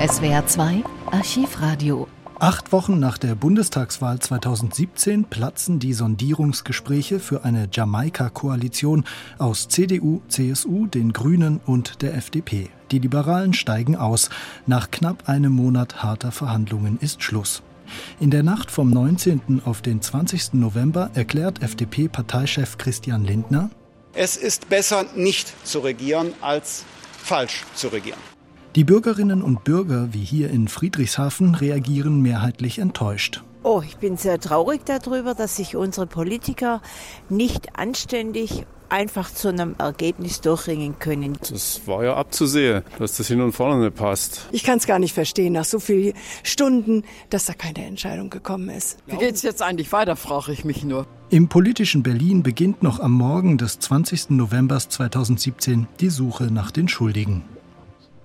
SWR 2 Archivradio. Acht Wochen nach der Bundestagswahl 2017 platzen die Sondierungsgespräche für eine Jamaika-Koalition aus CDU, CSU, den Grünen und der FDP. Die Liberalen steigen aus. Nach knapp einem Monat harter Verhandlungen ist Schluss. In der Nacht vom 19. auf den 20. November erklärt FDP-Parteichef Christian Lindner, es ist besser, nicht zu regieren, als falsch zu regieren. Die Bürgerinnen und Bürger wie hier in Friedrichshafen reagieren mehrheitlich enttäuscht. Oh, ich bin sehr traurig darüber, dass sich unsere Politiker nicht anständig einfach zu einem Ergebnis durchringen können. Das war ja abzusehen, dass das hin und vorne nicht passt. Ich kann es gar nicht verstehen, nach so vielen Stunden, dass da keine Entscheidung gekommen ist. Wie geht es jetzt eigentlich weiter, frage ich mich nur. Im politischen Berlin beginnt noch am Morgen des 20. November 2017 die Suche nach den Schuldigen.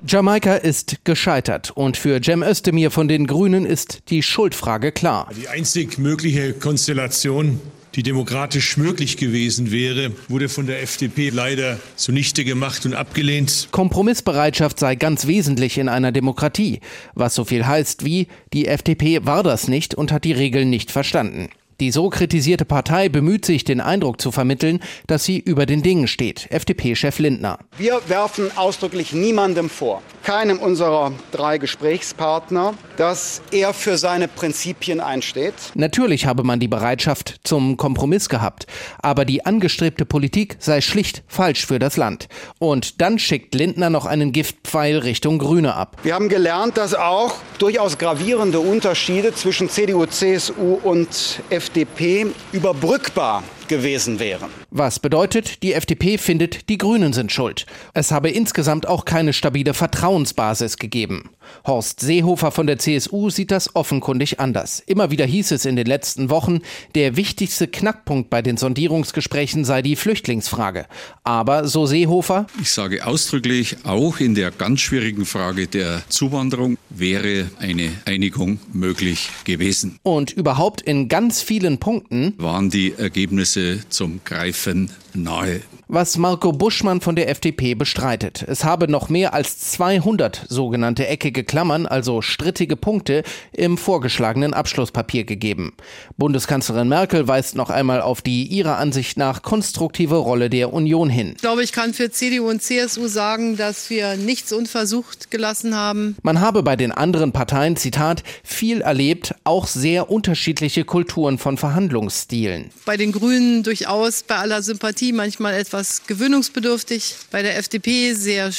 Jamaika ist gescheitert und für Cem Özdemir von den Grünen ist die Schuldfrage klar. Die einzig mögliche Konstellation, die demokratisch möglich gewesen wäre, wurde von der FDP leider zunichte gemacht und abgelehnt. Kompromissbereitschaft sei ganz wesentlich in einer Demokratie, was so viel heißt wie die FDP war das nicht und hat die Regeln nicht verstanden. Die so kritisierte Partei bemüht sich, den Eindruck zu vermitteln, dass sie über den Dingen steht. FDP-Chef Lindner. Wir werfen ausdrücklich niemandem vor, keinem unserer drei Gesprächspartner, dass er für seine Prinzipien einsteht. Natürlich habe man die Bereitschaft zum Kompromiss gehabt, aber die angestrebte Politik sei schlicht falsch für das Land. Und dann schickt Lindner noch einen Giftpfeil Richtung Grüne ab. Wir haben gelernt, dass auch durchaus gravierende Unterschiede zwischen CDU, CSU und FDP überbrückbar gewesen wären. Was bedeutet, die FDP findet, die Grünen sind schuld. Es habe insgesamt auch keine stabile Vertrauensbasis gegeben. Horst Seehofer von der CSU sieht das offenkundig anders. Immer wieder hieß es in den letzten Wochen, der wichtigste Knackpunkt bei den Sondierungsgesprächen sei die Flüchtlingsfrage. Aber, so Seehofer, ich sage ausdrücklich, auch in der ganz schwierigen Frage der Zuwanderung wäre eine Einigung möglich gewesen. Und überhaupt in ganz vielen Punkten waren die Ergebnisse zum Greifen nahe. Was Marco Buschmann von der FDP bestreitet. Es habe noch mehr als 200 sogenannte eckige Klammern, also strittige Punkte, im vorgeschlagenen Abschlusspapier gegeben. Bundeskanzlerin Merkel weist noch einmal auf die ihrer Ansicht nach konstruktive Rolle der Union hin. Ich glaube, ich kann für CDU und CSU sagen, dass wir nichts unversucht gelassen haben. Man habe bei den anderen Parteien, Zitat, viel erlebt, auch sehr unterschiedliche Kulturen von Verhandlungsstilen. Bei den Grünen durchaus bei aller Sympathie manchmal etwas gewöhnungsbedürftig, bei der FDP sehr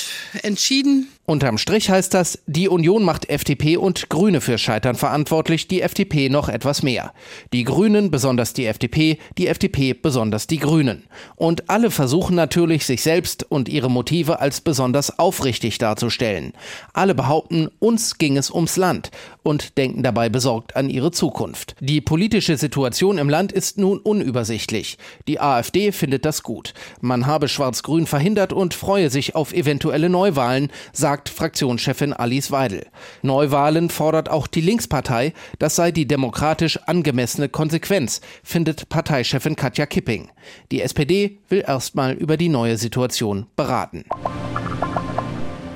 entschieden. Unterm Strich heißt das, die Union macht FDP und Grüne für Scheitern verantwortlich, die FDP noch etwas mehr. Die Grünen, besonders die FDP, die FDP, besonders die Grünen. Und alle versuchen natürlich, sich selbst und ihre Motive als besonders aufrichtig darzustellen. Alle behaupten, uns ging es ums Land und denken dabei besorgt an ihre Zukunft. Die politische Situation im Land ist nun unübersichtlich. Die AfD findet das gut. Man habe Schwarz-Grün verhindert und freue sich auf eventuelle Neuwahlen, sagt sagt Fraktionschefin Alice Weidel. Neuwahlen fordert auch die Linkspartei, das sei die demokratisch angemessene Konsequenz, findet Parteichefin Katja Kipping. Die SPD will erstmal über die neue Situation beraten.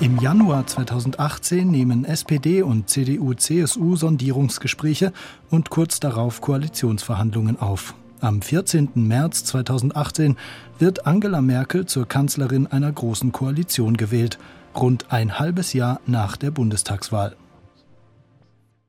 Im Januar 2018 nehmen SPD und CDU-CSU Sondierungsgespräche und kurz darauf Koalitionsverhandlungen auf. Am 14. März 2018 wird Angela Merkel zur Kanzlerin einer großen Koalition gewählt rund ein halbes Jahr nach der Bundestagswahl.